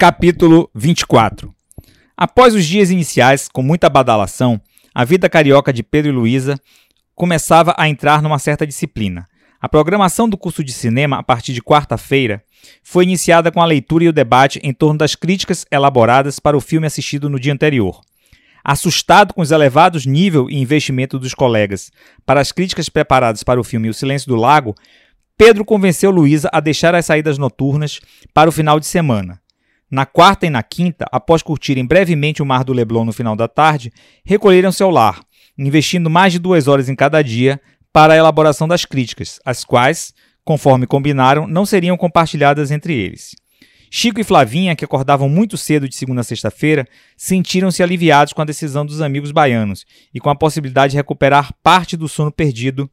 Capítulo 24 Após os dias iniciais, com muita badalação, a vida carioca de Pedro e Luísa começava a entrar numa certa disciplina. A programação do curso de cinema, a partir de quarta-feira, foi iniciada com a leitura e o debate em torno das críticas elaboradas para o filme assistido no dia anterior. Assustado com os elevados nível e investimento dos colegas para as críticas preparadas para o filme O Silêncio do Lago, Pedro convenceu Luísa a deixar as saídas noturnas para o final de semana. Na quarta e na quinta, após curtirem brevemente o Mar do Leblon no final da tarde, recolheram-se ao lar, investindo mais de duas horas em cada dia para a elaboração das críticas, as quais, conforme combinaram, não seriam compartilhadas entre eles. Chico e Flavinha, que acordavam muito cedo de segunda a sexta-feira, sentiram-se aliviados com a decisão dos amigos baianos e com a possibilidade de recuperar parte do sono perdido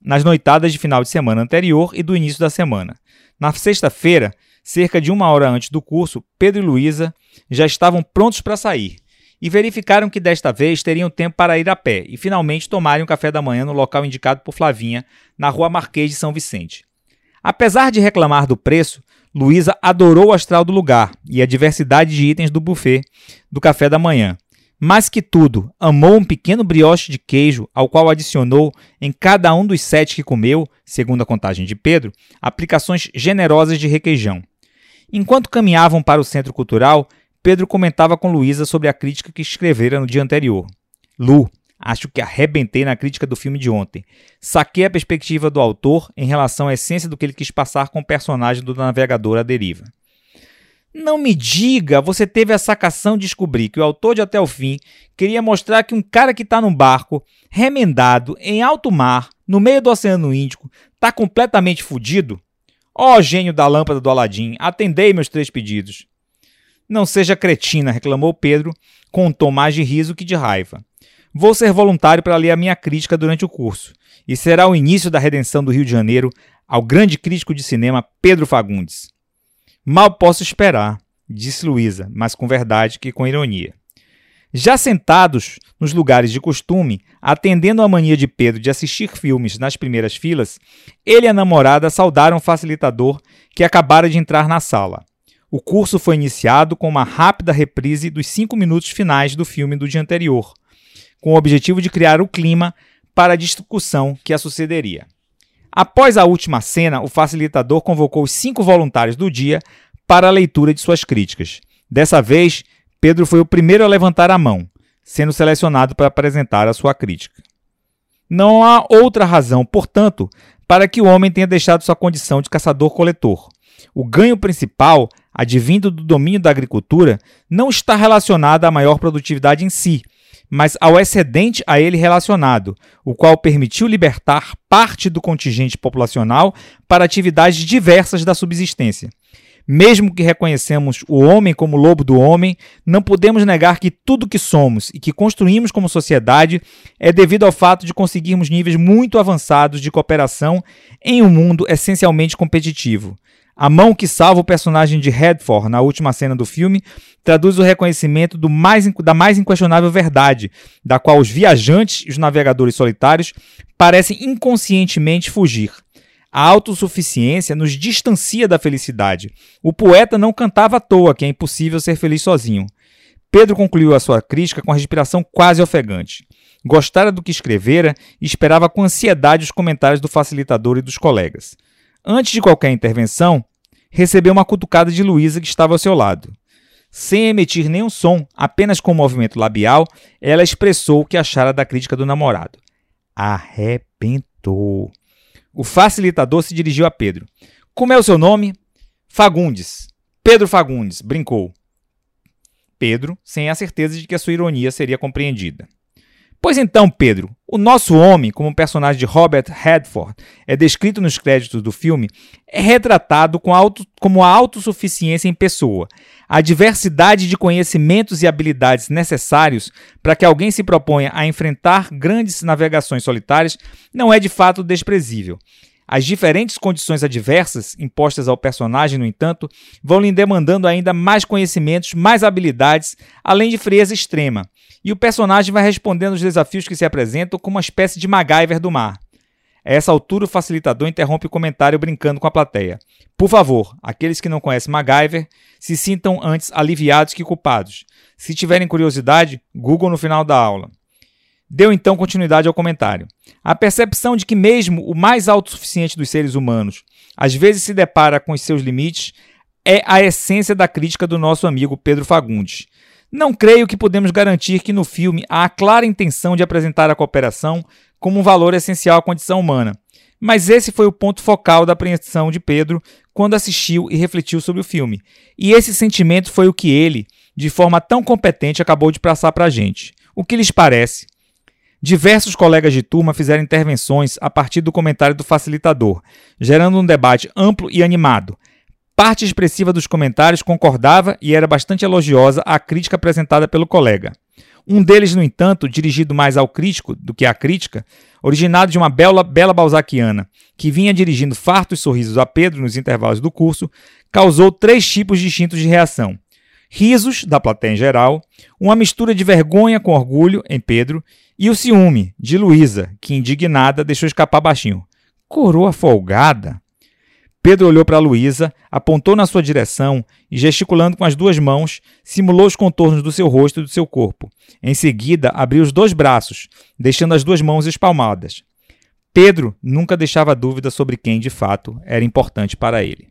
nas noitadas de final de semana anterior e do início da semana. Na sexta-feira, cerca de uma hora antes do curso, Pedro e Luísa já estavam prontos para sair e verificaram que desta vez teriam tempo para ir a pé e finalmente tomarem um café da manhã no local indicado por Flavinha, na rua Marquês de São Vicente. Apesar de reclamar do preço, Luísa adorou o astral do lugar e a diversidade de itens do buffet do café da manhã mais que tudo, amou um pequeno brioche de queijo, ao qual adicionou, em cada um dos sete que comeu, segundo a contagem de Pedro, aplicações generosas de requeijão. Enquanto caminhavam para o centro cultural, Pedro comentava com Luísa sobre a crítica que escrevera no dia anterior. Lu, acho que arrebentei na crítica do filme de ontem. Saquei a perspectiva do autor em relação à essência do que ele quis passar com o personagem do navegador à deriva. Não me diga, você teve a sacação de descobrir que o autor de Até o Fim queria mostrar que um cara que está num barco, remendado, em alto mar, no meio do Oceano Índico, está completamente fudido? Ó gênio da lâmpada do Aladim, atendei meus três pedidos. Não seja cretina, reclamou Pedro, com um tom mais de riso que de raiva. Vou ser voluntário para ler a minha crítica durante o curso, e será o início da redenção do Rio de Janeiro ao grande crítico de cinema Pedro Fagundes. Mal posso esperar, disse Luísa, mas com verdade que com ironia. Já sentados nos lugares de costume, atendendo à mania de Pedro de assistir filmes nas primeiras filas, ele e a namorada saudaram o facilitador que acabara de entrar na sala. O curso foi iniciado com uma rápida reprise dos cinco minutos finais do filme do dia anterior, com o objetivo de criar o clima para a discussão que a sucederia. Após a última cena, o facilitador convocou os cinco voluntários do dia para a leitura de suas críticas. Dessa vez, Pedro foi o primeiro a levantar a mão, sendo selecionado para apresentar a sua crítica. Não há outra razão, portanto, para que o homem tenha deixado sua condição de caçador-coletor. O ganho principal, advindo do domínio da agricultura, não está relacionado à maior produtividade em si, mas ao excedente a ele relacionado, o qual permitiu libertar parte do contingente populacional para atividades diversas da subsistência. Mesmo que reconhecemos o homem como lobo do homem, não podemos negar que tudo que somos e que construímos como sociedade é devido ao fato de conseguirmos níveis muito avançados de cooperação em um mundo essencialmente competitivo. A mão que salva o personagem de Redford na última cena do filme traduz o reconhecimento mais, da mais inquestionável verdade, da qual os viajantes e os navegadores solitários parecem inconscientemente fugir. A autossuficiência nos distancia da felicidade. O poeta não cantava à toa que é impossível ser feliz sozinho. Pedro concluiu a sua crítica com a respiração quase ofegante. Gostara do que escrevera e esperava com ansiedade os comentários do facilitador e dos colegas. Antes de qualquer intervenção, recebeu uma cutucada de Luísa que estava ao seu lado. Sem emitir nenhum som, apenas com um movimento labial, ela expressou o que achara da crítica do namorado. Arrebentou. O facilitador se dirigiu a Pedro. Como é o seu nome? Fagundes. Pedro Fagundes, brincou. Pedro, sem a certeza de que a sua ironia seria compreendida. Pois então, Pedro, o nosso homem, como personagem de Robert Redford é descrito nos créditos do filme, é retratado com auto, como a autossuficiência em pessoa, a diversidade de conhecimentos e habilidades necessários para que alguém se proponha a enfrentar grandes navegações solitárias não é de fato desprezível. As diferentes condições adversas impostas ao personagem, no entanto, vão lhe demandando ainda mais conhecimentos, mais habilidades, além de frieza extrema. E o personagem vai respondendo aos desafios que se apresentam como uma espécie de MacGyver do mar. A essa altura, o facilitador interrompe o comentário brincando com a plateia. Por favor, aqueles que não conhecem MacGyver se sintam antes aliviados que culpados. Se tiverem curiosidade, Google no final da aula. Deu então continuidade ao comentário. A percepção de que, mesmo o mais autossuficiente dos seres humanos, às vezes se depara com os seus limites, é a essência da crítica do nosso amigo Pedro Fagundes. Não creio que podemos garantir que no filme há a clara intenção de apresentar a cooperação como um valor essencial à condição humana. Mas esse foi o ponto focal da apreensão de Pedro quando assistiu e refletiu sobre o filme. E esse sentimento foi o que ele, de forma tão competente, acabou de passar para a gente. O que lhes parece? Diversos colegas de turma fizeram intervenções a partir do comentário do facilitador, gerando um debate amplo e animado. Parte expressiva dos comentários concordava e era bastante elogiosa à crítica apresentada pelo colega. Um deles, no entanto, dirigido mais ao crítico do que à crítica, originado de uma bela, bela balzaquiana, que vinha dirigindo fartos sorrisos a Pedro nos intervalos do curso, causou três tipos distintos de reação. Risos, da plateia em geral, uma mistura de vergonha com orgulho em Pedro e o ciúme, de Luísa, que, indignada, deixou escapar baixinho. Coroa folgada? Pedro olhou para Luísa, apontou na sua direção e, gesticulando com as duas mãos, simulou os contornos do seu rosto e do seu corpo. Em seguida, abriu os dois braços, deixando as duas mãos espalmadas. Pedro nunca deixava dúvida sobre quem, de fato, era importante para ele.